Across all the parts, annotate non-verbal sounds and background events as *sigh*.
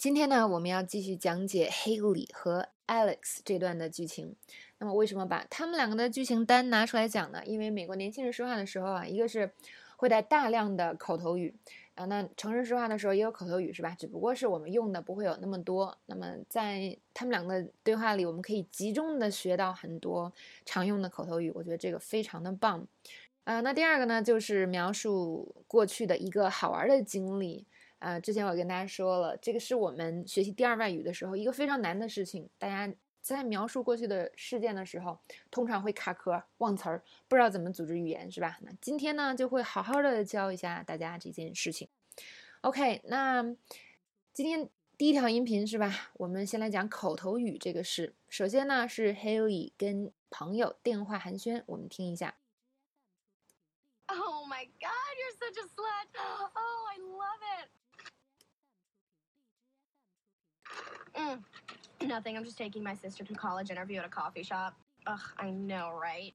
今天呢，我们要继续讲解 Haley 和 Alex 这段的剧情。那么，为什么把他们两个的剧情单拿出来讲呢？因为美国年轻人说话的时候啊，一个是会带大量的口头语啊，那成人说话的时候也有口头语是吧？只不过是我们用的不会有那么多。那么，在他们两个对话里，我们可以集中的学到很多常用的口头语，我觉得这个非常的棒。啊，那第二个呢，就是描述过去的一个好玩的经历。呃，之前我跟大家说了，这个是我们学习第二外语的时候一个非常难的事情。大家在描述过去的事件的时候，通常会卡壳、忘词儿，不知道怎么组织语言，是吧？那今天呢，就会好好的教一下大家这件事情。OK，那今天第一条音频是吧？我们先来讲口头语这个事。首先呢，是 Haley 跟朋友电话寒暄，我们听一下。Oh my God, you're such a slut! Oh, I love it. Mm, nothing. I'm just taking my sister to college interview at a coffee shop. Ugh, I know, right?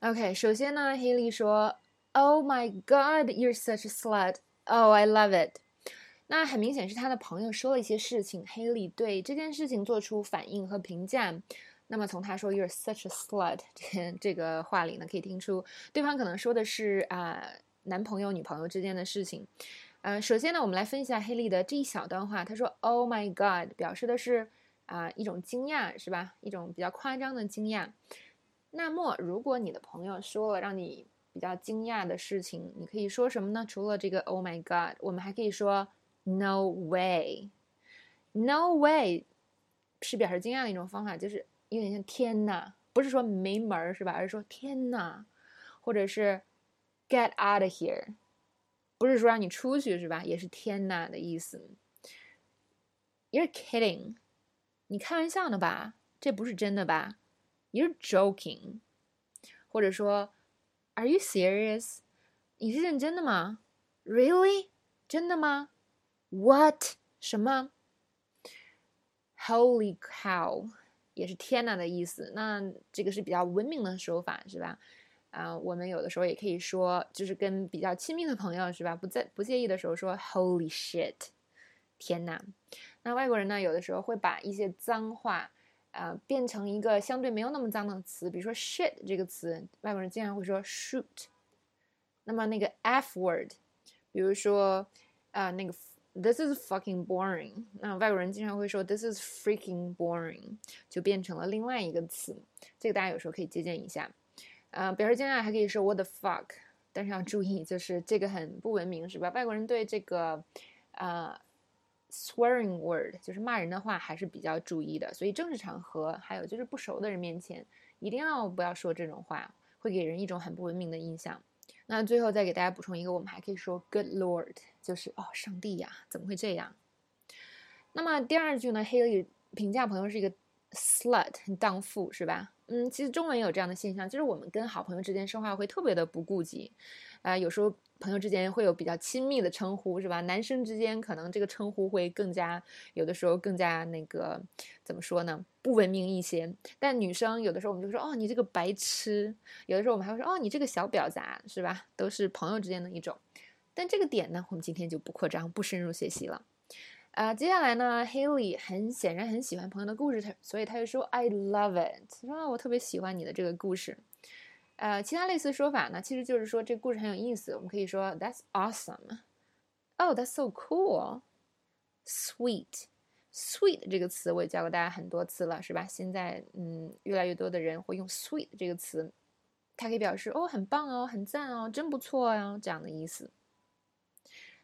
OK，首先呢，Haley 说：“Oh my God, you're such a slut. Oh, I love it.” 那很明显是他的朋友说了一些事情，Haley 对这件事情做出反应和评价。那么从他说 “you're such a slut” *laughs* 这这个话里呢，可以听出对方可能说的是啊男朋友女朋友之间的事情。 呃，首先呢，我们来分析一下黑莉的这一小段话。他说：“Oh my God”，表示的是啊一种惊讶，是吧？一种比较夸张的惊讶。那么，如果你的朋友说了让你比较惊讶的事情，你可以说什么呢？除了这个 “Oh my God”，我们还可以说 “No way”。No way 是表示惊讶的一种方法，就是有点像“天呐”，不是说没门儿，是吧？而是说“天呐”，或者是 “Get out of here”。不是说让你出去是吧？也是天呐的意思。You're kidding，你开玩笑呢吧？这不是真的吧？You're joking，或者说 Are you serious？你是认真的吗？Really？真的吗？What？什么？Holy cow！也是天呐的意思。那这个是比较文明的说法是吧？啊，我们有的时候也可以说，就是跟比较亲密的朋友，是吧？不在不介意的时候说 “Holy shit”，天哪！那外国人呢，有的时候会把一些脏话，啊，变成一个相对没有那么脏的词，比如说 “shit” 这个词，外国人经常会说 “shoot”。那么那个 “f word”，比如说啊，那个 “this is fucking boring”，那外国人经常会说 “this is freaking boring”，就变成了另外一个词。这个大家有时候可以借鉴一下。呃，表示惊讶还可以说 What the fuck，但是要注意，就是这个很不文明，是吧？外国人对这个，呃，swearing word，就是骂人的话，还是比较注意的。所以正式场合，还有就是不熟的人面前，一定要不要说这种话，会给人一种很不文明的印象。那最后再给大家补充一个，我们还可以说 Good Lord，就是哦，上帝呀，怎么会这样？那么第二句呢，黑里评价朋友是一个 slut，荡妇，是吧？嗯，其实中文也有这样的现象，就是我们跟好朋友之间说话会特别的不顾及，啊，有时候朋友之间会有比较亲密的称呼，是吧？男生之间可能这个称呼会更加，有的时候更加那个怎么说呢？不文明一些。但女生有的时候我们就说，哦，你这个白痴；有的时候我们还会说，哦，你这个小婊砸，是吧？都是朋友之间的一种。但这个点呢，我们今天就不扩张，不深入学习了。啊，接下来呢，Haley 很显然很喜欢朋友的故事，他所以他就说 I love it，说我特别喜欢你的这个故事。呃，其他类似说法呢，其实就是说这故事很有意思。我们可以说 That's awesome，Oh that's so cool，Sweet，Sweet 这个词我也教过大家很多次了，是吧？现在嗯，越来越多的人会用 Sweet 这个词，它可以表示哦很棒哦，很赞哦，真不错呀这样的意思。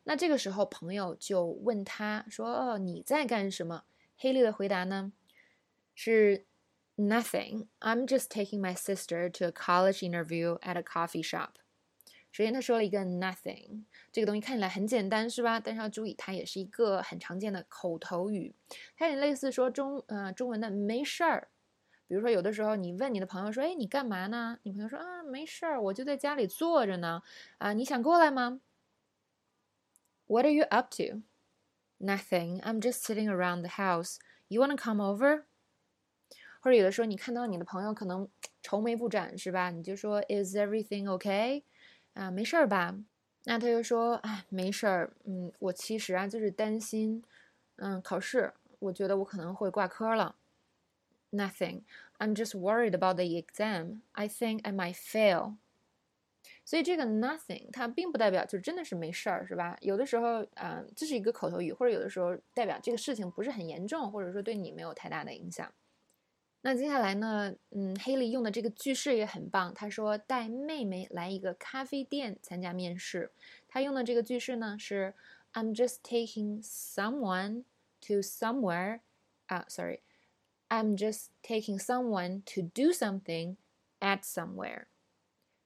那这个时候，朋友就问他说：“哦，你在干什么？”黑莉的回答呢是 “Nothing. I'm just taking my sister to a college interview at a coffee shop.” 首先，他说了一个 “nothing”，这个东西看起来很简单，是吧？但是要注意，它也是一个很常见的口头语，它也类似说中呃中文的“没事儿”。比如说，有的时候你问你的朋友说：“哎，你干嘛呢？”你朋友说：“啊，没事儿，我就在家里坐着呢。”啊，你想过来吗 ？What are you up to? Nothing. I'm just sitting around the house. You want to come over? 或者有的时候你看到你的朋友可能愁眉不展，是吧？你就说 Is everything okay? 啊，没事儿吧？ 那他就说，哎，没事儿，嗯，我其实啊就是担心，嗯，考试，我觉得我可能会挂科了。Nothing, I'm just worried about the exam. I think I might fail. 所以这个 nothing 它并不代表就真的是没事儿，是吧？有的时候，嗯，这是一个口头语，或者有的时候代表这个事情不是很严重，或者说对你没有太大的影响。那接下来呢，嗯，黑莉用的这个句式也很棒。他说带妹妹来一个咖啡店参加面试。他用的这个句式呢是 I'm just taking someone to somewhere. 啊，sorry，I'm just taking someone to do something at somewhere.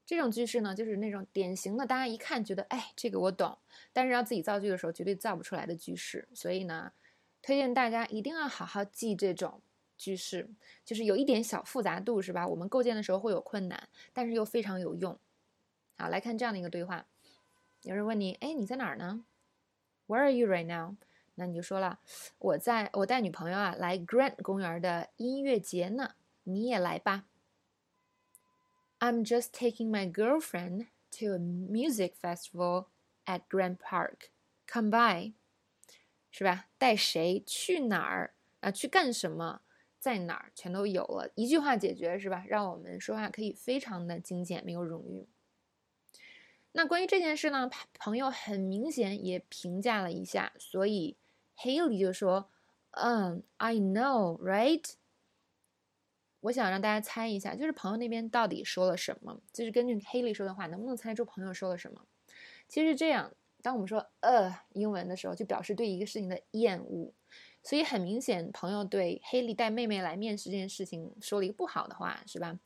这种句式呢，就是那种典型的，大家一看觉得，哎，这个我懂，但是要自己造句的时候绝对造不出来的句式。所以呢，推荐大家一定要好好记这种句式，就是有一点小复杂度，是吧？我们构建的时候会有困难，但是又非常有用。好，来看这样的一个对话：有人问你，哎，你在哪儿呢？Where are you right now？那你就说了，我在我带女朋友啊来 Grant 公园的音乐节呢，你也来吧。I'm just taking my girlfriend to a music festival at Grand Park. Come by，是吧？带谁去哪儿啊？去干什么？在哪儿？全都有了，一句话解决，是吧？让我们说话可以非常的精简，没有冗余。那关于这件事呢，朋友很明显也评价了一下，所以 Haley 就说：“嗯，I know, right？” 我想让大家猜一下，就是朋友那边到底说了什么？就是根据 Haley 说的话，能不能猜出朋友说了什么？其实这样，当我们说呃英文的时候，就表示对一个事情的厌恶。所以很明显，朋友对 Haley 带妹妹来面试这件事情说了一个不好的话，是吧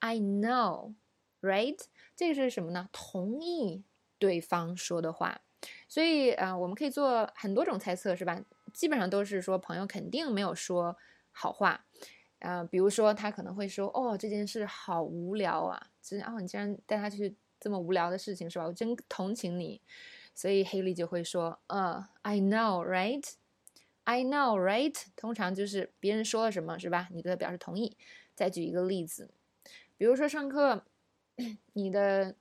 ？I know, right？这个是什么呢？同意对方说的话。所以啊，我们可以做很多种猜测，是吧？基本上都是说朋友肯定没有说好话。啊，比如说他可能会说：“哦，这件事好无聊啊！”就是哦，你竟然带他去这么无聊的事情，是吧？我真同情你。所以黑莉就会说：“呃，I know, right? I know, right？” 通常就是别人说了什么，是吧？你对他表示同意。再举一个例子，比如说上课，你的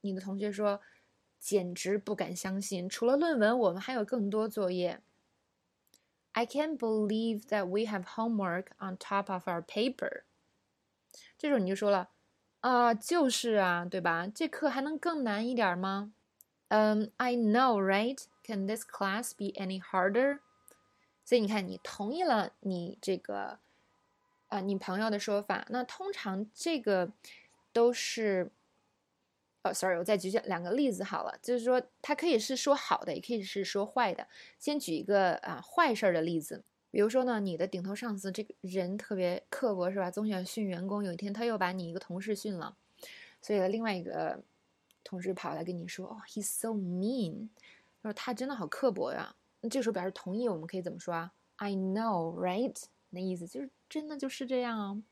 你的同学说：“简直不敢相信，除了论文，我们还有更多作业。” I can't believe that we have homework on top of our paper。这时候你就说了，啊，就是啊，对吧？这课还能更难一点吗？嗯，I know, right? Can this class be any harder？所以你看，你同意了你这个，啊，你朋友的说法。那通常这个都是。 哦，sorry，我再举两个例子好了，就是说它可以是说好的，也可以是说坏的。先举一个啊坏事儿的例子，比如说呢，你的顶头上司这个人特别刻薄，是吧？总喜欢训员工。有一天他又把你一个同事训了，所以另外一个同事跑来跟你说：“哦，he's so mean。”他说他真的好刻薄呀。那这时候表示同意，我们可以怎么说啊？I know, right？那意思就是真的就是这样啊。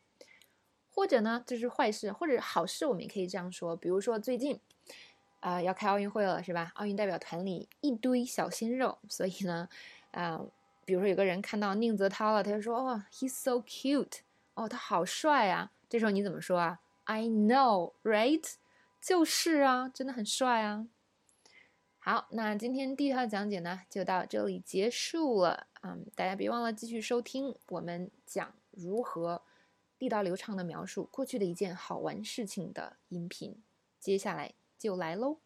或者呢，这是坏事，或者好事，我们也可以这样说。比如说最近，啊，要开奥运会了，是吧？奥运代表团里一堆小鲜肉，所以呢，啊，比如说有个人看到宁泽涛了，他就说：“哦，he's so cute，哦，他好帅啊。”这时候你怎么说啊？I know, right？就是啊，真的很帅啊。好，那今天第一套讲解呢，就到这里结束了。嗯，大家别忘了继续收听我们讲如何。地道流畅的描述过去的一件好玩事情的音频，接下来就来喽。